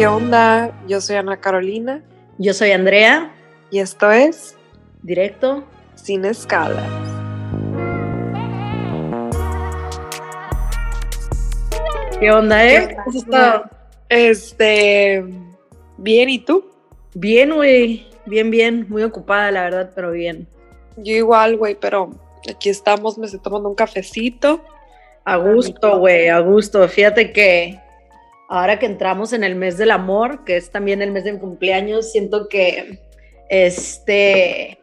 ¿Qué onda? Yo soy Ana Carolina Yo soy Andrea, y esto es directo. Sin Escalas. ¿Qué onda, ¿Qué eh? has estado? Este, bien, ¿y tú? Bien, güey. Bien, bien. Muy ocupada, la verdad, pero bien. Yo igual, güey, pero aquí estamos, me estoy tomando un cafecito. A gusto, güey, a gusto. Fíjate que ahora que entramos en el mes del amor, que es también el mes de mi cumpleaños, siento que, este,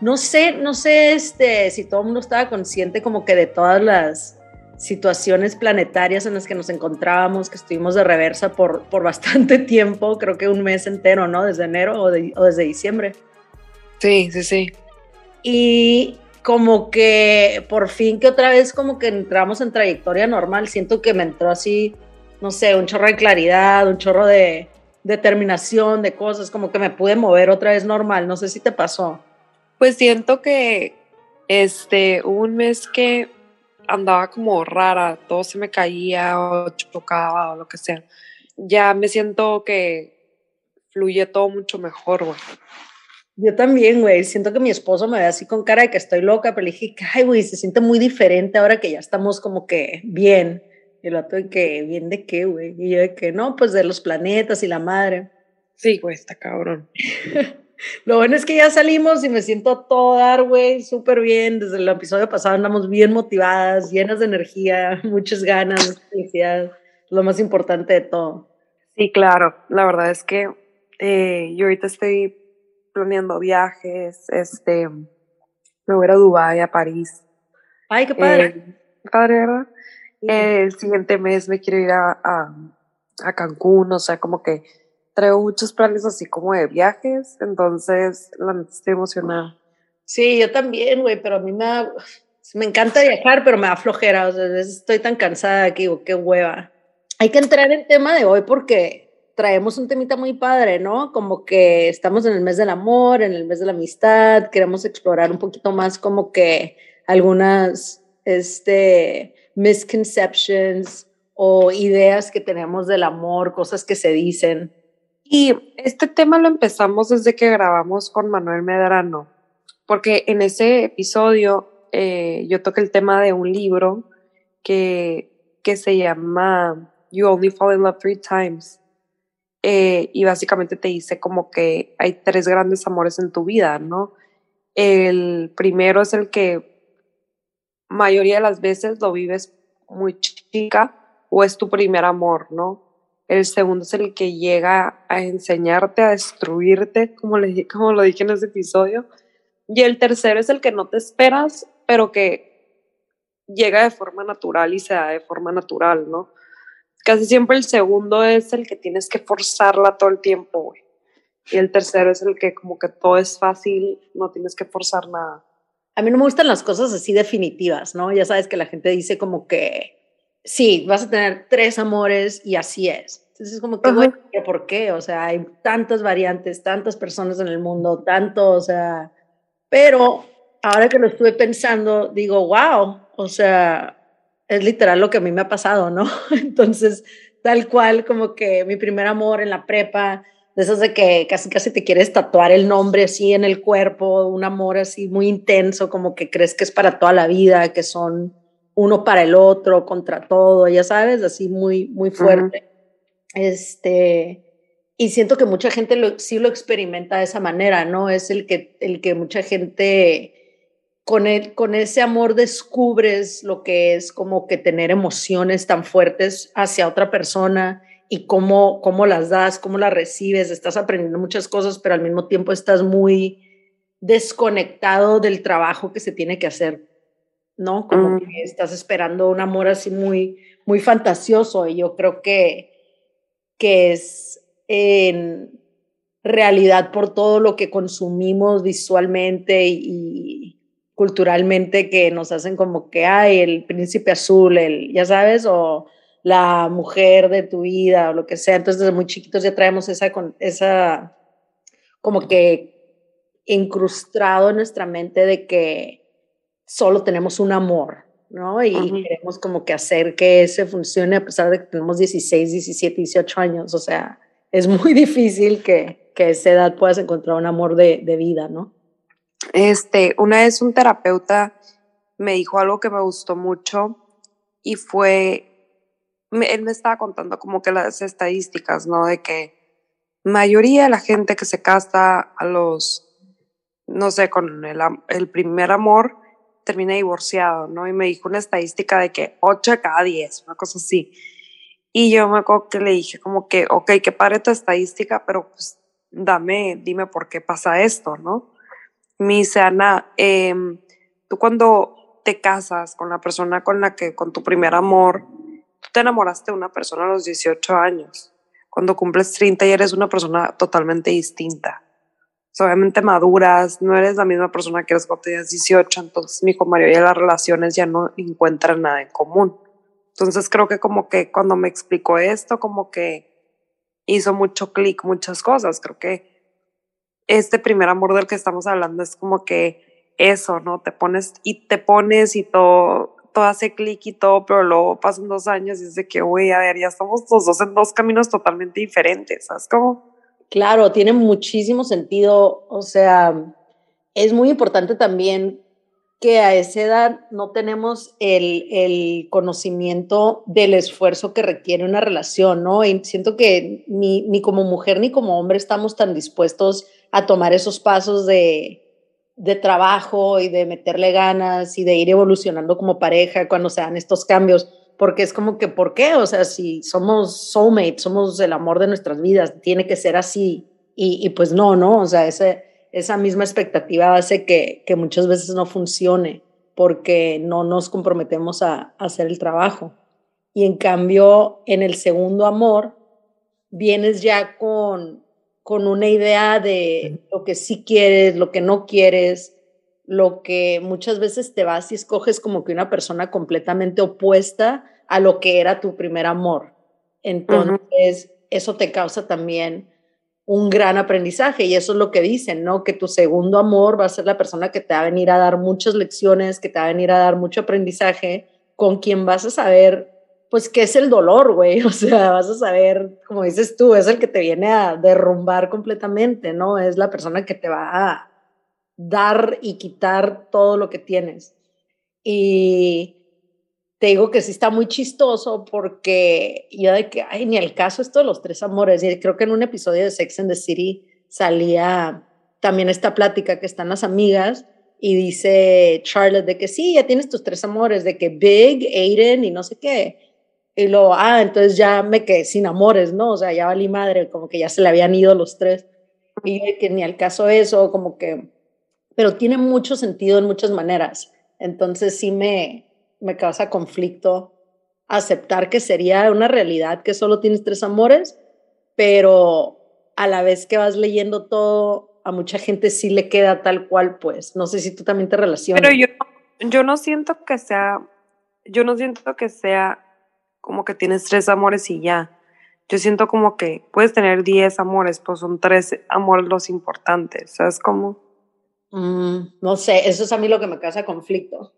no sé, no sé, este, si todo el mundo estaba consciente como que de todas las situaciones planetarias en las que nos encontrábamos, que estuvimos de reversa por, por bastante tiempo, creo que un mes entero, ¿no? Desde enero o, de- o desde diciembre. Sí, sí, sí. Y como que por fin que otra vez como que entramos en trayectoria normal, siento que me entró así, no sé, un chorro de claridad, un chorro de determinación, de cosas, como que me pude mover otra vez normal, no sé si te pasó. Pues siento que este, hubo un mes que andaba como rara, todo se me caía o chocaba o lo que sea. Ya me siento que fluye todo mucho mejor, güey. Yo también, güey, siento que mi esposo me ve así con cara de que estoy loca, pero le dije, ay, güey, se siente muy diferente ahora que ya estamos como que bien. El otro de que, ¿bien de qué, güey? Y yo de que, no, pues de los planetas y la madre. Sí, güey, está cabrón. Lo bueno es que ya salimos y me siento a todo dar, güey, súper bien. Desde el episodio pasado andamos bien motivadas, llenas de energía, muchas ganas, mucha felicidad. Lo más importante de todo. Sí, claro. La verdad es que eh, yo ahorita estoy planeando viajes, este, me voy a Dubái, a París. Ay, qué padre. Eh, padre, ¿verdad? Eh, el siguiente mes me quiero ir a, a, a Cancún, o sea, como que traigo muchos planes así como de viajes, entonces la neta estoy emocionada. Sí, yo también, güey, pero a mí me da, me encanta viajar, pero me da flojera. O sea, estoy tan cansada que digo, qué hueva. Hay que entrar en el tema de hoy porque traemos un temita muy padre, ¿no? Como que estamos en el mes del amor, en el mes de la amistad, queremos explorar un poquito más como que algunas, este, misconceptions o ideas que tenemos del amor, cosas que se dicen. Y este tema lo empezamos desde que grabamos con Manuel Medrano, porque en ese episodio eh, yo toqué el tema de un libro que, que se llama You Only Fall in Love Three Times. Eh, y básicamente te dice como que hay tres grandes amores en tu vida, ¿no? El primero es el que mayoría de las veces lo vives muy chica o es tu primer amor, ¿no? El segundo es el que llega a enseñarte, a destruirte, como, le, como lo dije en ese episodio. Y el tercero es el que no te esperas, pero que llega de forma natural y se da de forma natural, ¿no? Casi siempre el segundo es el que tienes que forzarla todo el tiempo, güey. Y el tercero es el que como que todo es fácil, no tienes que forzar nada. A mí no me gustan las cosas así definitivas, ¿no? Ya sabes que la gente dice como que, sí, vas a tener tres amores y así es. Entonces es como que, Ajá. bueno, ¿pero ¿por qué? O sea, hay tantas variantes, tantas personas en el mundo, tanto, o sea, pero ahora que lo estuve pensando, digo, wow, o sea, es literal lo que a mí me ha pasado, ¿no? Entonces, tal cual como que mi primer amor en la prepa, de esos de que casi casi te quieres tatuar el nombre así en el cuerpo, un amor así muy intenso, como que crees que es para toda la vida, que son uno para el otro, contra todo, ya sabes, así muy, muy fuerte. Este, y siento que mucha gente lo, sí lo experimenta de esa manera, ¿no? Es el que, el que mucha gente con, el, con ese amor descubres lo que es como que tener emociones tan fuertes hacia otra persona y cómo, cómo las das, cómo las recibes, estás aprendiendo muchas cosas, pero al mismo tiempo estás muy desconectado del trabajo que se tiene que hacer, ¿no? Como Mm. que estás esperando un amor así muy, muy fantasioso y yo creo que, que es en realidad por todo lo que consumimos visualmente y, y culturalmente que nos hacen como que hay el príncipe azul, el, ya sabes, o la mujer de tu vida o lo que sea. Entonces, desde muy chiquitos ya traemos esa, con- esa como que incrustado en nuestra mente de que solo tenemos un amor, ¿no? Y Ujú. queremos como que hacer que ese funcione a pesar de que tenemos 16, 17, 18 años, o sea, es muy difícil que, que a esa edad puedas encontrar un amor de, de vida, ¿no? Este, una vez un terapeuta me dijo algo que me gustó mucho y fue, él me estaba contando como que las estadísticas, ¿no? De que mayoría de la gente que se casa a los, no sé, con el, el primer amor, termina divorciado, ¿no? Y me dijo una estadística de que 8 de cada 10, una cosa así. Y yo me acuerdo que le dije como que, ok, qué padre tu estadística, pero pues dame, dime por qué pasa esto, ¿no? Me dice, Ana, em, tú cuando te casas con la persona con la que, con tu primer amor, tú te enamoraste de una persona a los 18 años. Cuando cumples 30 y eres una persona totalmente distinta. obviamente maduras, no eres la misma persona que eres cuando tenías 18, entonces mi mayoría de las relaciones ya no encuentran nada en común. Entonces creo que como que cuando me explicó esto, como que hizo mucho clic muchas cosas. Creo que este primer amor del que estamos hablando es como que eso, ¿no? Te pones y te pones y todo, todo hace clic y todo, pero luego pasan dos años y es de que, uy, a ver, ya estamos los dos en dos caminos totalmente diferentes, ¿sabes cómo? Claro, tiene muchísimo sentido, o sea, es muy importante también que a esa edad no tenemos el, el, conocimiento del esfuerzo que requiere una relación, ¿no? Y siento que ni, ni, como mujer ni como hombre estamos tan dispuestos a tomar esos pasos de, de trabajo y de meterle ganas y de ir evolucionando como pareja cuando se dan estos cambios, porque es como que, ¿por qué? O sea, si somos soulmates, somos el amor de nuestras vidas, tiene que ser así. Y, y pues no, ¿no? O sea, ese esa misma expectativa hace que, que muchas veces no funcione porque no nos comprometemos a, hacer el trabajo. Y en cambio, en el segundo amor, vienes ya con, con una idea de lo que sí quieres, lo que no quieres, lo que muchas veces te vas y escoges como que una persona completamente opuesta a lo que era tu primer amor. Entonces, eso te causa también un gran aprendizaje y eso es lo que dicen, ¿no? Que tu segundo amor va a ser la persona que te va a venir a dar muchas lecciones, que te va a venir a dar mucho aprendizaje, con quien vas a saber, pues, qué es el dolor, güey, o sea, vas a saber, como dices tú, es el que te viene a derrumbar completamente, ¿no? Es la persona que te va a dar y quitar todo lo que tienes. Y te digo que sí está muy chistoso porque yo de que, ay, ni el caso esto de los tres amores. Y creo que en un episodio de Sex and the City salía también esta plática que están las amigas y dice Charlotte de que sí, ya tienes tus tres amores, de que Big, Aiden y no sé qué. Y luego, ah, entonces ya me quedé sin amores, ¿no? O sea, ya valí madre, como que ya se le habían ido los tres. Y que ni al caso eso, como que, pero tiene mucho sentido en muchas maneras. Entonces sí me, me causa conflicto aceptar que sería una realidad que solo tienes tres amores, pero a la vez que vas leyendo todo, a mucha gente sí le queda tal cual, pues. No sé si tú también te relacionas. Pero yo, yo no siento que sea, yo no siento que sea como que tienes tres amores y ya. Yo siento como que puedes tener diez amores, pues son tres amores los importantes, ¿sabes cómo? Mm, no sé, eso es a mí lo que me causa conflicto.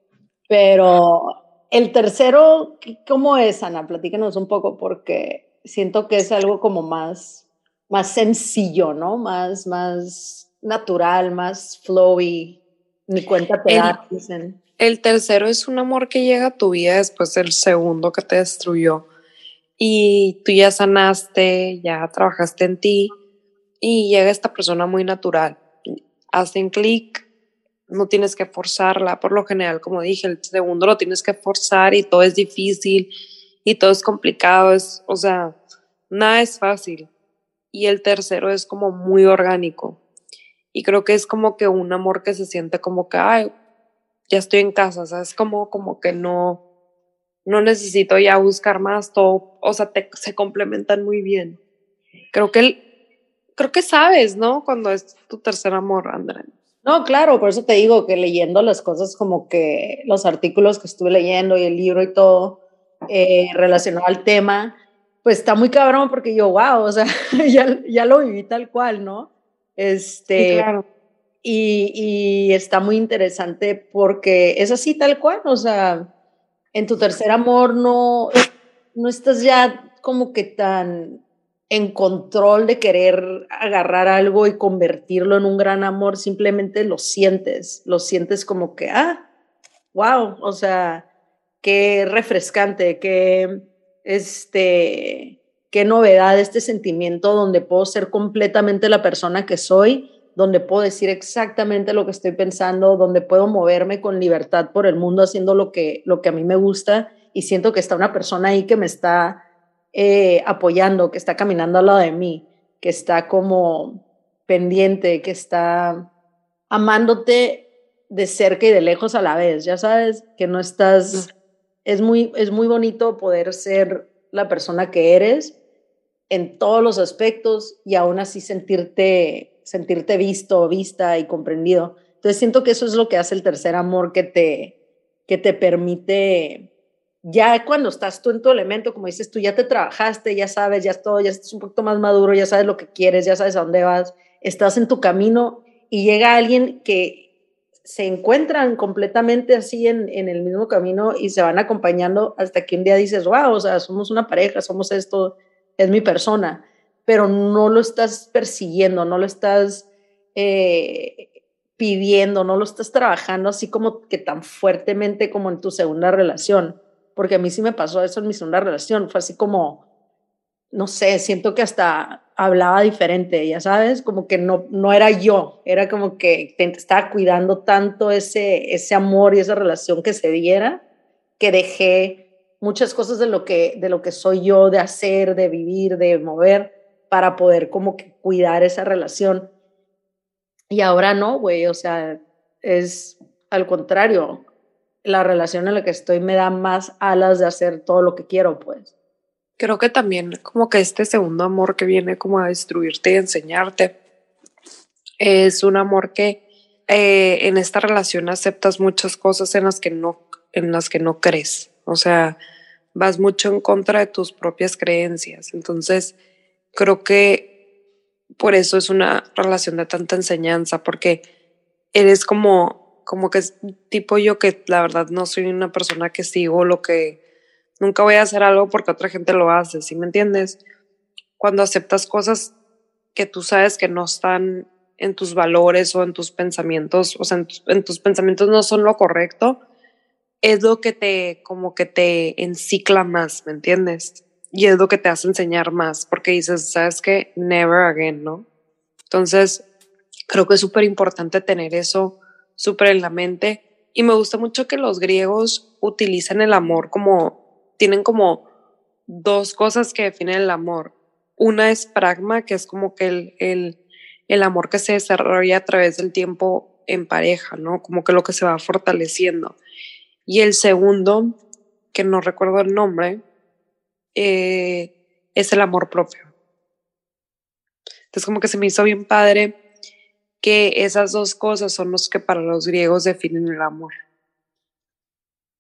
Pero el tercero, ¿cómo es, Ana? Platícanos un poco porque siento que es algo como más, más sencillo, ¿no? Más, más natural, más flowy. Ni cuenta te da, dicen. El tercero es un amor que llega a tu vida después del segundo que te destruyó. Y tú ya sanaste, ya trabajaste en ti y llega esta persona muy natural. Hacen clic, no tienes que forzarla, por lo general, como dije, el segundo lo tienes que forzar y todo es difícil y todo es complicado, es, o sea, nada es fácil. Y el tercero es como muy orgánico. Y creo que es como que un amor que se siente como que, ay, ya estoy en casa, o es como, como que no, no necesito ya buscar más, todo, o sea, se complementan muy bien. Creo que, el, creo que sabes, ¿no? Cuando es tu tercer amor, André. No, claro, por eso te digo que leyendo las cosas como que los artículos que estuve leyendo y el libro y todo eh, relacionado al tema, pues está muy cabrón porque yo, wow, o sea, ya, ya lo viví tal cual, ¿no? Este, claro. Y, está muy interesante porque es así tal cual, o sea, en tu tercer amor no, no estás ya como que tan en control de querer agarrar algo y convertirlo en un gran amor, simplemente lo sientes, lo sientes como que, ah, wow, o sea, qué refrescante, qué, este, qué novedad este sentimiento donde puedo ser completamente la persona que soy, donde puedo decir exactamente lo que estoy pensando, donde puedo moverme con libertad por el mundo haciendo lo que, lo que a mí me gusta y siento que está una persona ahí que me está eh, apoyando, que está caminando al lado de mí, que está como pendiente, que está amándote de cerca y de lejos a la vez, ya sabes, que no estás, es muy, es muy bonito poder ser la persona que eres en todos los aspectos y aún así sentirte, sentirte visto, vista y comprendido. Entonces siento que eso es lo que hace el tercer amor que te, que te permite ya cuando estás tú en tu elemento, como dices tú, ya te trabajaste, ya sabes, ya todo, ya estás un poquito más maduro, ya sabes lo que quieres, ya sabes a dónde vas, estás en tu camino y llega alguien que se encuentran completamente así en, en el mismo camino y se van acompañando hasta que un día dices, wow, o sea, somos una pareja, somos esto, es mi persona, pero no lo estás persiguiendo, no lo estás eh, pidiendo, no lo estás trabajando así como que tan fuertemente como en tu segunda relación porque a mí sí me pasó eso en mi segunda relación, fue así como, no sé, siento que hasta hablaba diferente, ya sabes, como que no, no era yo, era como que estaba cuidando tanto ese, ese amor y esa relación que se diera, que dejé muchas cosas de lo que, de lo que soy yo, de hacer, de vivir, de mover, para poder como que cuidar esa relación. Y ahora no, güey, o sea, es al contrario, la relación en la que estoy me da más alas de hacer todo lo que quiero, pues. Creo que también como que este segundo amor que viene como a destruirte y enseñarte es un amor que eh, en esta relación aceptas muchas cosas en las que no en las que no crees, o sea, vas mucho en contra de tus propias creencias. Entonces, creo que por eso es una relación de tanta enseñanza, porque eres como como que es tipo yo que la verdad no soy una persona que sigo lo que nunca voy a hacer algo porque otra gente lo hace, ¿sí me entiendes? Cuando aceptas cosas que tú sabes que no están en tus valores o en tus pensamientos, o sea, en, tus pensamientos no son lo correcto, es lo que te, como que te encicla más, ¿me entiendes? Y es lo que te hace enseñar más, porque dices, sabes que never again, ¿no? Entonces, creo que es súper importante tener eso súper en la mente. Y me gusta mucho que los griegos utilizan el amor como, tienen como dos cosas que definen el amor. Una es pragma, que es como que el, el, el amor que se desarrolla a través del tiempo en pareja, ¿no? Como que lo que se va fortaleciendo. Y el segundo, que no recuerdo el nombre, eh, es el amor propio. Entonces como que se me hizo bien padre que esas dos cosas son los que para los griegos definen el amor.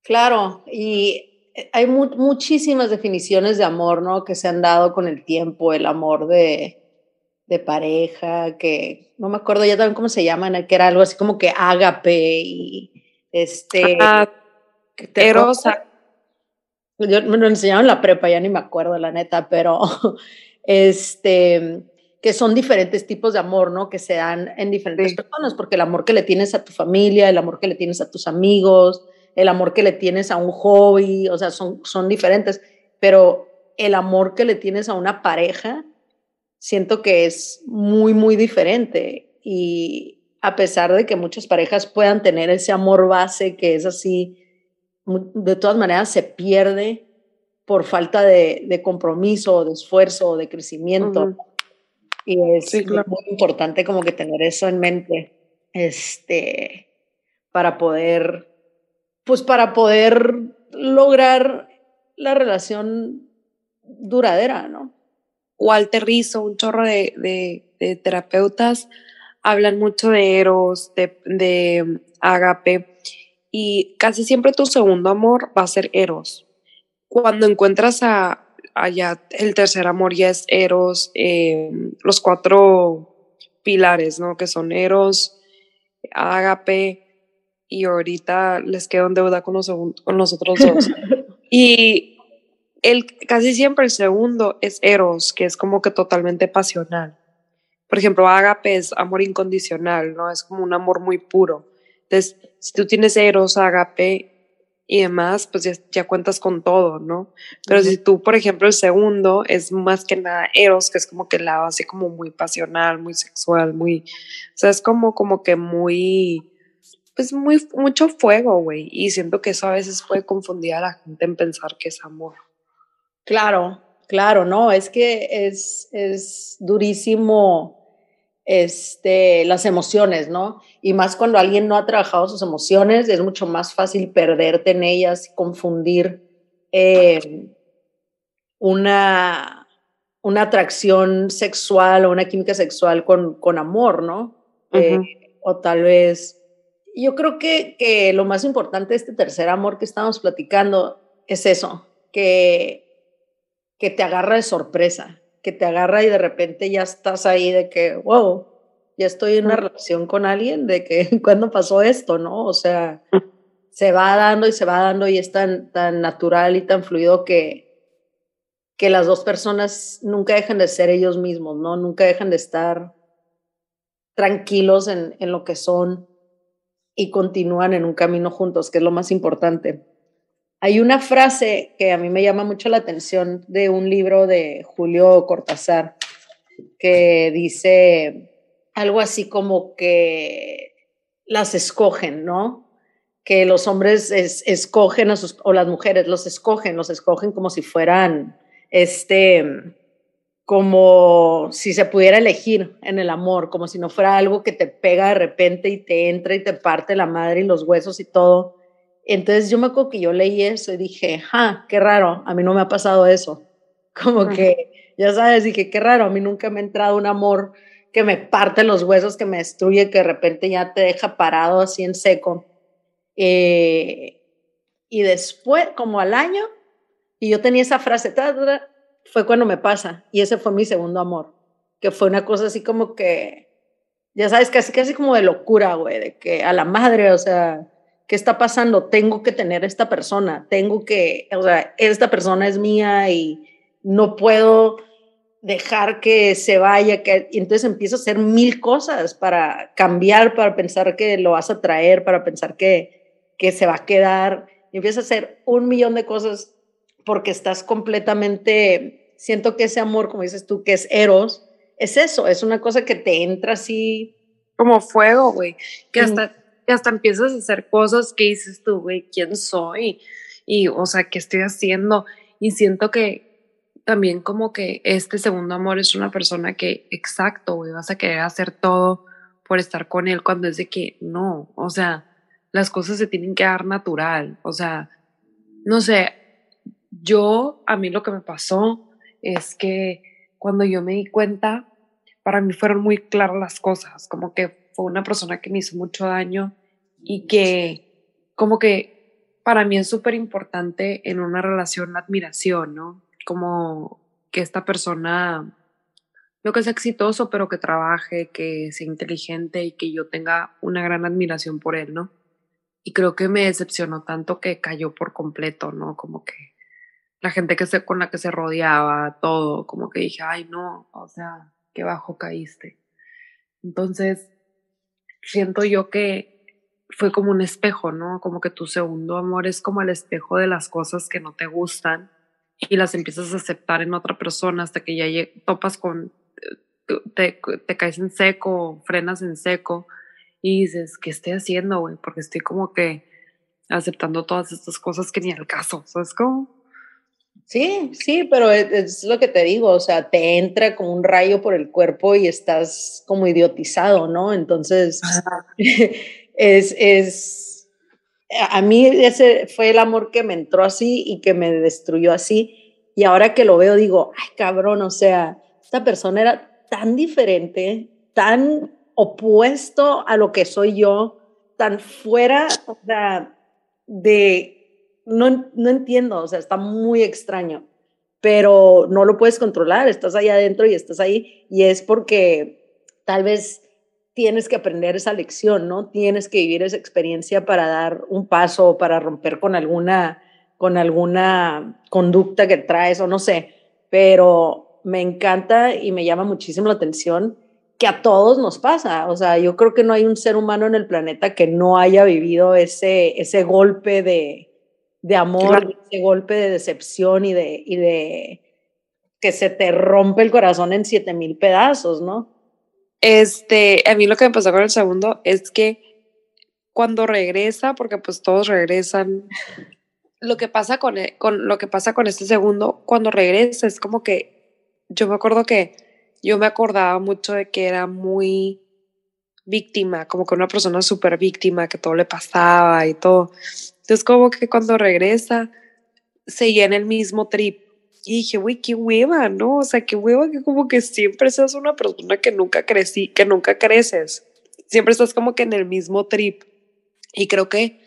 Claro, y hay muchísimas definiciones de amor, ¿no? Que se han dado con el tiempo, el amor de, de pareja, que no me acuerdo ya también cómo se llaman, que era algo así como que ágape y este... Ah, erosa. Yo, me lo enseñaron en la prepa, ya ni me acuerdo, la neta, pero este que son diferentes tipos de amor, ¿no? Que se dan en diferentes personas, porque el amor que le tienes a tu familia, el amor que le tienes a tus amigos, el amor que le tienes a un hobby, o sea, son, son diferentes, pero el amor que le tienes a una pareja, siento que es muy, muy diferente. Y a pesar de que muchas parejas puedan tener ese amor base que es así, de todas maneras se pierde por falta de, de compromiso, de esfuerzo, de crecimiento. Y es muy importante como que tener eso en mente, este, para poder, pues para poder lograr la relación duradera, ¿no? Walter Rizzo, un chorro de, de, terapeutas, hablan mucho de Eros, de, de Agape, y casi siempre tu segundo amor va a ser Eros. Cuando encuentras a, allá el tercer amor ya es Eros, eh, los cuatro pilares, ¿no? Que son Eros, Agape, y ahorita les quedo en deuda con los, con los otros dos. y el, casi siempre el segundo es eros, que es como que totalmente pasional. Por ejemplo, agape es amor incondicional, ¿no? Es como un amor muy puro. Entonces, si tú tienes eros, agape y demás, pues ya, cuentas con todo, ¿no? Pero si tú, por ejemplo, el segundo es más que nada eros, que es como que la base como muy pasional, muy sexual, muy, o sea, es como, como que muy, pues muy, mucho fuego, güey. Y siento que eso a veces puede confundir a la gente en pensar que es amor. Claro, claro, no, es que es, es durísimo este, las emociones, ¿no? Y más cuando alguien no ha trabajado sus emociones, es mucho más fácil perderte en ellas y confundir eh, una, una atracción sexual o una química sexual con, con amor, ¿no? Eh, o tal vez, yo creo que, que lo más importante de este tercer amor que estamos platicando es eso, que, que te agarra de sorpresa, que te agarra y de repente ya estás ahí de que, wow, ya estoy en una relación con alguien, de que cuando pasó esto, ¿no? O sea, se va dando y se va dando y es tan, tan natural y tan fluido que, que las dos personas nunca dejan de ser ellos mismos, ¿no? Nunca dejan de estar tranquilos en, en lo que son y continúan en un camino juntos, que es lo más importante. Hay una frase que a mí me llama mucho la atención de un libro de Julio Cortázar que dice algo así como que las escogen, ¿no? Que los hombres escogen a sus, o las mujeres los escogen, los escogen como si fueran, este, como si se pudiera elegir en el amor, como si no fuera algo que te pega de repente y te entra y te parte la madre y los huesos y todo, entonces yo me acuerdo que yo leí eso y dije, ja, qué raro, a mí no me ha pasado eso. Como que, ya sabes, dije, qué raro, a mí nunca me ha entrado un amor que me parte los huesos, que me destruye, que de repente ya te deja parado así en seco. Eh, y después, como al año, y yo tenía esa frase, fue cuando me pasa, y ese fue mi segundo amor, que fue una cosa así como que, ya sabes, casi, casi como de locura, güey, de que a la madre, o sea, ¿qué está pasando? Tengo que tener esta persona, tengo que, o sea, esta persona es mía y no puedo dejar que se vaya, que y entonces empiezo a hacer mil cosas para cambiar, para pensar que lo vas a traer, para pensar que, que se va a quedar, y empiezas a hacer un millón de cosas porque estás completamente, siento que ese amor, como dices tú, que es eros, es eso, es una cosa que te entra así. Como fuego, güey, que hasta hasta empiezas a hacer cosas que dices tú, güey, ¿quién soy? Y, o sea, ¿qué estoy haciendo? Y siento que también como que este segundo amor es una persona que, exacto, güey, vas a querer hacer todo por estar con él cuando es de que no, o sea, las cosas se tienen que dar natural, o sea, no sé, yo, a mí lo que me pasó es que cuando yo me di cuenta, para mí fueron muy claras las cosas, como que fue una persona que me hizo mucho daño y que como que para mí es súper importante en una relación la admiración, ¿no? Como que esta persona, lo que es exitoso, pero que trabaje, que sea inteligente y que yo tenga una gran admiración por él, ¿no? Y creo que me decepcionó tanto que cayó por completo, ¿no? Como que la gente que se, con la que se rodeaba, todo, como que dije, ay, no, o sea, qué bajo caíste. Entonces, siento yo que fue como un espejo, ¿no? Como que tu segundo amor es como el espejo de las cosas que no te gustan y las empiezas a aceptar en otra persona hasta que ya topas con, te, te caes en seco, frenas en seco y dices, ¿qué estoy haciendo, güey? Porque estoy como que aceptando todas estas cosas que ni al caso, ¿sabes cómo? Sí, sí, pero es, lo que te digo, o sea, te entra como un rayo por el cuerpo y estás como idiotizado, ¿no? Entonces, es, es, a mí ese fue el amor que me entró así y que me destruyó así. Y ahora que lo veo, digo, ay, cabrón, o sea, esta persona era tan diferente, tan opuesto a lo que soy yo, tan fuera, o sea, de no, no entiendo, o sea, está muy extraño, pero no lo puedes controlar, estás ahí adentro y estás ahí y es porque tal vez tienes que aprender esa lección, ¿no? Tienes que vivir esa experiencia para dar un paso, para romper con alguna con alguna conducta que traes o no sé, pero me encanta y me llama muchísimo la atención que a todos nos pasa. O sea, yo creo que no hay un ser humano en el planeta que no haya vivido ese, ese golpe de, de amor, ese golpe de decepción y de, y de que se te rompe el corazón en siete mil pedazos, ¿no? Este, a mí lo que me pasó con el segundo es que cuando regresa, porque pues todos regresan, lo que pasa con, e, con lo que pasa con este segundo, cuando regresa es como que yo me acuerdo que yo me acordaba mucho de que era muy víctima, como que una persona súper víctima, que todo le pasaba y todo. Entonces como que cuando regresa, seguía en el mismo trip. Y dije, güey, qué hueva, ¿no? O sea, qué hueva que como que siempre seas una persona que nunca crecí, que nunca creces. Siempre estás como que en el mismo trip. Y creo que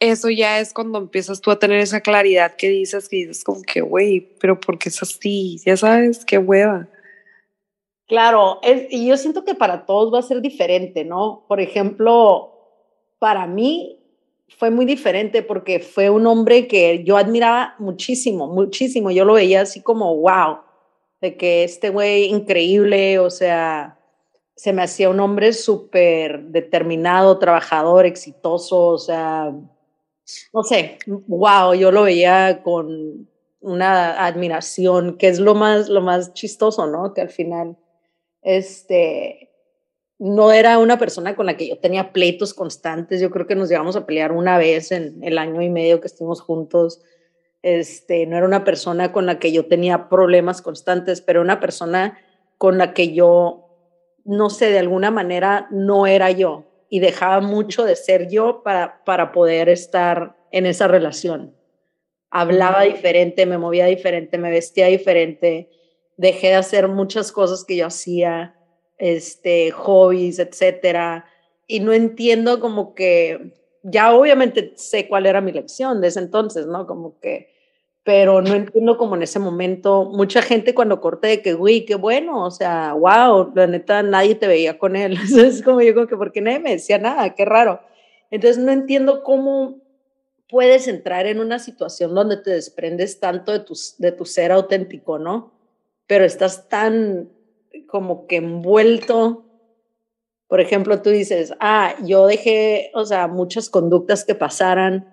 eso ya es cuando empiezas tú a tener esa claridad que dices, que dices como que, güey, pero ¿por qué es así? Ya sabes, qué hueva. Claro, y yo siento que para todos va a ser diferente, ¿no? Por ejemplo, para mí fue muy diferente porque fue un hombre que yo admiraba muchísimo, muchísimo. Yo lo veía así como, wow, de que este güey increíble, o sea, se me hacía un hombre súper determinado, trabajador, exitoso, o sea, no sé, wow, yo lo veía con una admiración, que es lo más, lo más chistoso, ¿no? Que al final este, no era una persona con la que yo tenía pleitos constantes. Yo creo que nos llevamos a pelear una vez en el año y medio que estuvimos juntos. Este, no era una persona con la que yo tenía problemas constantes, pero una persona con la que yo, no sé, de alguna manera no era yo y dejaba mucho de ser yo para, para poder estar en esa relación. Hablaba diferente, me movía diferente, me vestía diferente, dejé de hacer muchas cosas que yo hacía, este, hobbies, etcétera, y no entiendo como que, ya obviamente sé cuál era mi lección de ese entonces, ¿no? Como que, pero no entiendo como en ese momento, mucha gente cuando corté que, uy, qué bueno, o sea, wow, la neta, nadie te veía con él. es como yo como que, ¿por qué nadie me decía nada? Qué raro. Entonces no entiendo cómo puedes entrar en una situación donde te desprendes tanto de tu, de tu ser auténtico, ¿no? Pero estás tan como que envuelto. Por ejemplo, tú dices, ah, yo dejé, o sea, muchas conductas que pasaran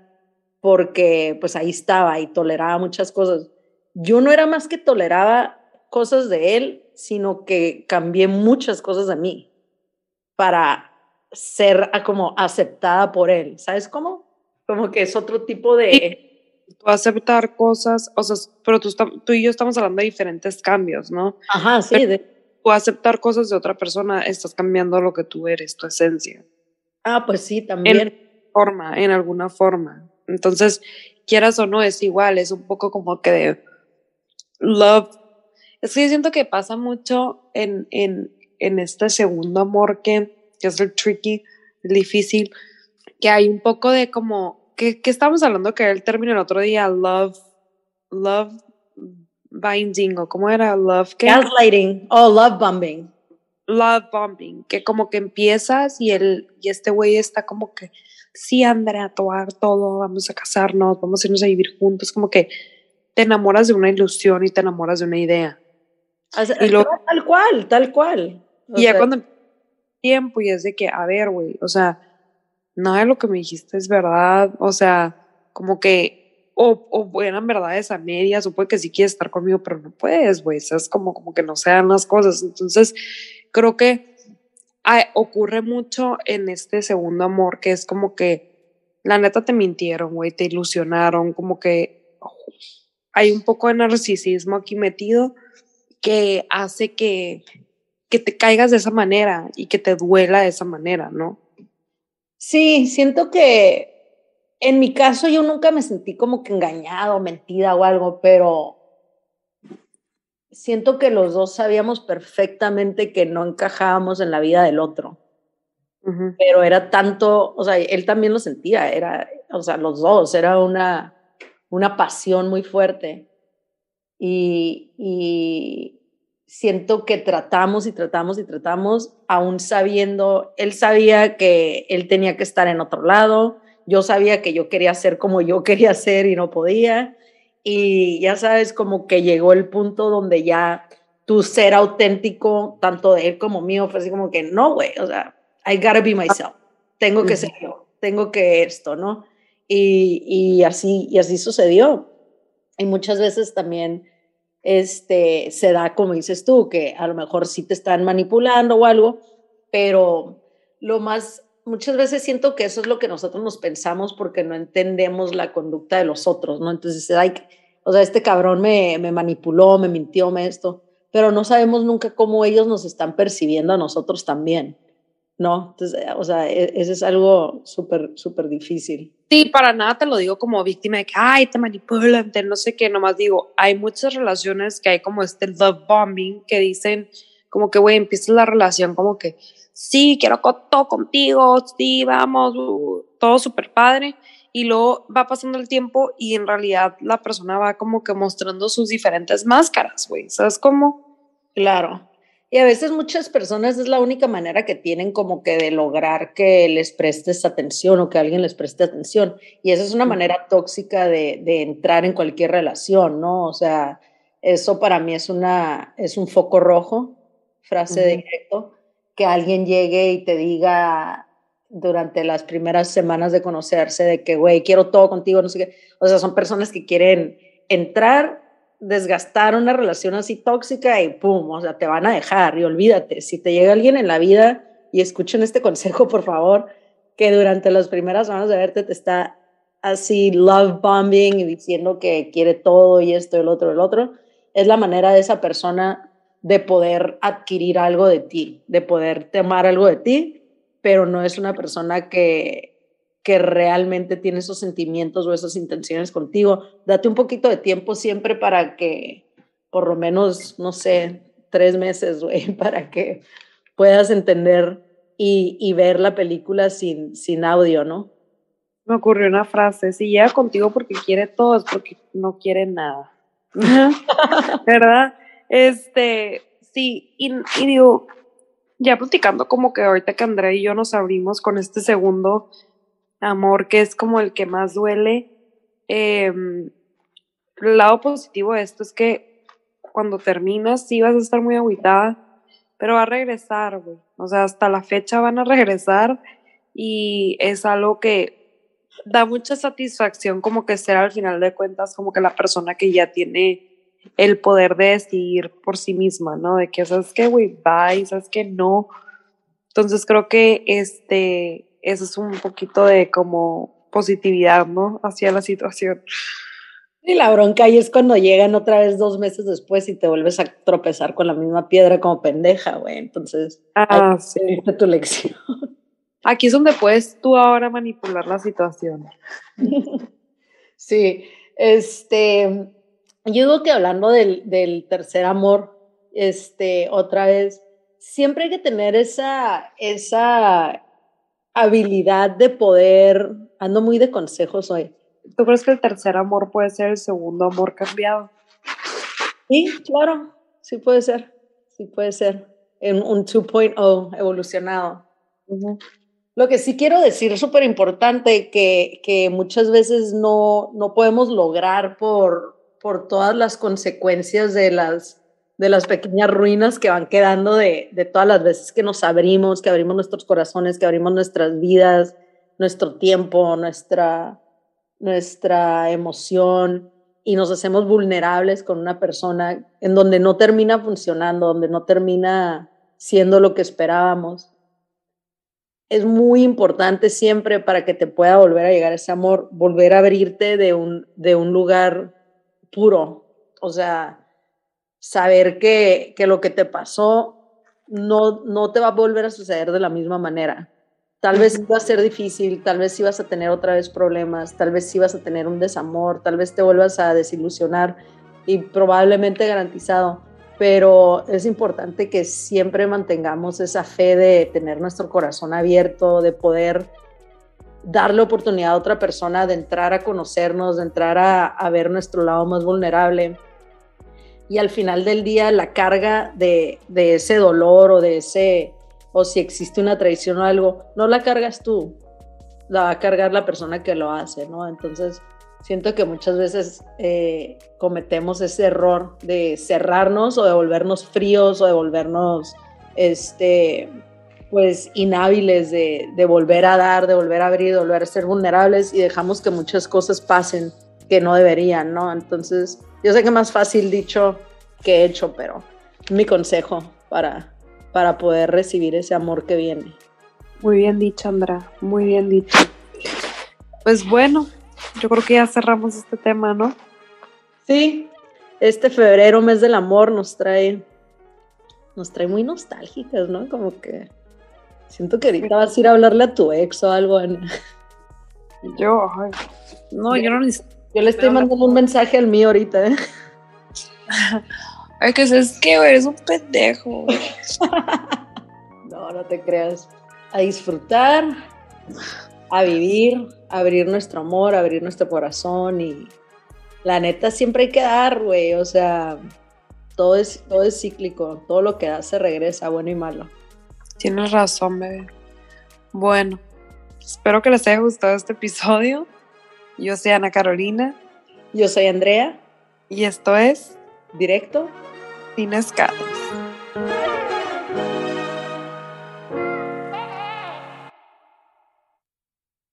porque pues ahí estaba y toleraba muchas cosas. Yo no era más que toleraba cosas de él, sino que cambié muchas cosas de mí para ser como aceptada por él. ¿Sabes cómo? Como que es otro tipo de tú aceptar cosas, o sea, pero tú, tú, y yo estamos hablando de diferentes cambios, ¿no? Ajá, sí. de... Tú aceptar cosas de otra persona, estás cambiando lo que tú eres, tu esencia. Ah, pues sí, también. En forma, en alguna forma. Entonces, quieras o no, es igual, es un poco como que de love. Es que yo siento que pasa mucho en, en, en este segundo amor que, que es el tricky, el difícil, que hay un poco de como ¿qué, qué estamos hablando? Que el término el otro día, love, love binding, o cómo era, love, ¿qué? Gaslighting, oh, love bombing. Love bombing, que como que empiezas y, el, y este güey está como que, sí, Andrea, tomar todo, vamos a casarnos, vamos a irnos a vivir juntos, como que te enamoras de una ilusión y te enamoras de una idea. y lo, tal cual, tal cual. y ya cuando tiempo y es de que, a ver, güey, o sea, nada de lo que me dijiste es verdad, o sea, como que, o, o eran verdades a medias, o puede que sí quieres estar conmigo, pero no puedes, güey, es como, como que no sean las cosas. Entonces, creo que ocurre mucho en este segundo amor, que es como que, la neta te mintieron, güey, te ilusionaron, como que hay un poco de narcisismo aquí metido que hace que, que te caigas de esa manera y que te duela de esa manera, ¿no? Sí, siento que en mi caso yo nunca me sentí como que engañado, mentida o algo, pero siento que los dos sabíamos perfectamente que no encajábamos en la vida del otro. Pero era tanto, o sea, él también lo sentía, era, o sea, los dos, era una, una pasión muy fuerte. Y, y siento que tratamos y tratamos y tratamos, aún sabiendo, él sabía que él tenía que estar en otro lado, yo sabía que yo quería ser como yo quería ser y no podía. Y ya sabes, como que llegó el punto donde ya tu ser auténtico, tanto de él como mío, fue así como que, no, güey, o sea, I gotta be myself, tengo que ser yo, tengo que esto, ¿no? Y, y, así, y así sucedió. Y muchas veces también este, se da, como dices tú, que a lo mejor sí te están manipulando o algo, pero lo más, muchas veces siento que eso es lo que nosotros nos pensamos porque no entendemos la conducta de los otros, ¿no? Entonces, hay, o sea, este cabrón me, me manipuló, me mintió, me esto, pero no sabemos nunca cómo ellos nos están percibiendo a nosotros también. ¿No? Entonces, o sea, e, eso es algo súper, súper difícil. Sí, para nada te lo digo como víctima de que, ay, te manipulan, te no sé qué, nomás digo, hay muchas relaciones que hay como este love bombing que dicen como que, güey, empieza la relación como que, sí, quiero todo contigo, sí, vamos, uh, todo súper padre. Y luego va pasando el tiempo y en realidad la persona va como que mostrando sus diferentes máscaras, güey. ¿Sabes cómo? Claro. Y a veces muchas personas es la única manera que tienen como que de lograr que les prestes atención o que alguien les preste atención. Y esa es una manera tóxica de, de entrar en cualquier relación, ¿no? O sea, eso para mí es, una, es un foco rojo, frase de directo, que alguien llegue y te diga durante las primeras semanas de conocerse de que, güey, quiero todo contigo, no sé qué. O sea, son personas que quieren entrar desgastar una relación así tóxica y pum, o sea, te van a dejar y olvídate. Si te llega alguien en la vida y escuchen este consejo, por favor, que durante las primeras semanas de verte te está así love bombing y diciendo que quiere todo y esto, el otro, el otro, es la manera de esa persona de poder adquirir algo de ti, de poder tomar algo de ti, pero no es una persona que que realmente tiene esos sentimientos o esas intenciones contigo. Date un poquito de tiempo siempre para que, por lo menos, no sé, tres meses, güey, para que puedas entender y, y, ver la película sin, sin audio, ¿no? Me ocurrió una frase, si llega contigo porque quiere todo, es porque no quiere nada. ¿Verdad? Este, sí, y, y digo, ya platicando como que ahorita que Andrea y yo nos abrimos con este segundo amor que es como el que más duele. Em, el lado positivo de esto es que cuando terminas sí vas a estar muy aguitada, pero va a regresar, güey. O sea, hasta la fecha van a regresar y es algo que da mucha satisfacción como que ser al final de cuentas como que la persona que ya tiene el poder de decidir por sí misma, ¿no? De que, ¿sabes qué, güey? Bye, ¿sabes qué? No. Entonces creo que este, eso es un poquito de como positividad, ¿no? Hacia la situación. Y la bronca ahí es cuando llegan otra vez dos meses después y te vuelves a tropezar con la misma piedra como pendeja, güey. Entonces, ah, sí. tu lección. Aquí es donde puedes tú ahora manipular la situación. sí, este, yo digo que hablando del, del tercer amor, este, otra vez, siempre hay que tener esa, esa habilidad de poder, ando muy de consejos hoy. ¿Tú crees que el tercer amor puede ser el segundo amor cambiado? Sí, claro, sí puede ser, sí puede ser, en un 2.0 evolucionado. Lo que sí quiero decir, súper importante, que, que muchas veces no, no podemos lograr por, por todas las consecuencias de las de las pequeñas ruinas que van quedando de, de, todas las veces que nos abrimos, que abrimos nuestros corazones, que abrimos nuestras vidas, nuestro tiempo, nuestra, nuestra emoción y nos hacemos vulnerables con una persona en donde no termina funcionando, donde no termina siendo lo que esperábamos. Es muy importante siempre para que te pueda volver a llegar ese amor, volver a abrirte de un, de un lugar puro, o sea, saber que, que, lo que te pasó no, no te va a volver a suceder de la misma manera. Tal vez va a ser difícil, tal vez vas a tener otra vez problemas, tal vez vas a tener un desamor, tal vez te vuelvas a desilusionar y probablemente garantizado, pero es importante que siempre mantengamos esa fe de tener nuestro corazón abierto, de poder darle oportunidad a otra persona de entrar a conocernos, de entrar a, a ver nuestro lado más vulnerable y al final del día la carga de, de, ese dolor o de ese, o si existe una traición o algo, no la cargas tú, la va a cargar la persona que lo hace, ¿no? Entonces, siento que muchas veces eh, cometemos ese error de cerrarnos o de volvernos fríos o de volvernos, este, pues, inhábiles de, de volver a dar, de volver a abrir, de volver a ser vulnerables y dejamos que muchas cosas pasen que no deberían, ¿no? Entonces, yo sé que es más fácil dicho que hecho, pero mi consejo para, para poder recibir ese amor que viene. Muy bien dicho, Andra, muy bien dicho. Pues bueno, yo creo que ya cerramos este tema, ¿no? Sí, este febrero, mes del amor, nos trae, nos trae muy nostálgicas, ¿no? Como que siento que ahorita vas a ir a hablarle a tu ex o algo. Yo, no, yo no Yo le estoy mandando un mensaje al mío ahorita, ¿eh? Ay, que es que eres un pendejo. no, no te creas. A disfrutar, a vivir, a abrir nuestro amor, a abrir nuestro corazón y la neta siempre hay que dar, güey. O sea, todo es, todo es cíclico. Todo lo que da se regresa, bueno y malo. Tienes razón, bebé. Bueno, espero que les haya gustado este episodio. Yo soy Ana Carolina. Yo soy Andrea. Y esto es Directo sin escalas.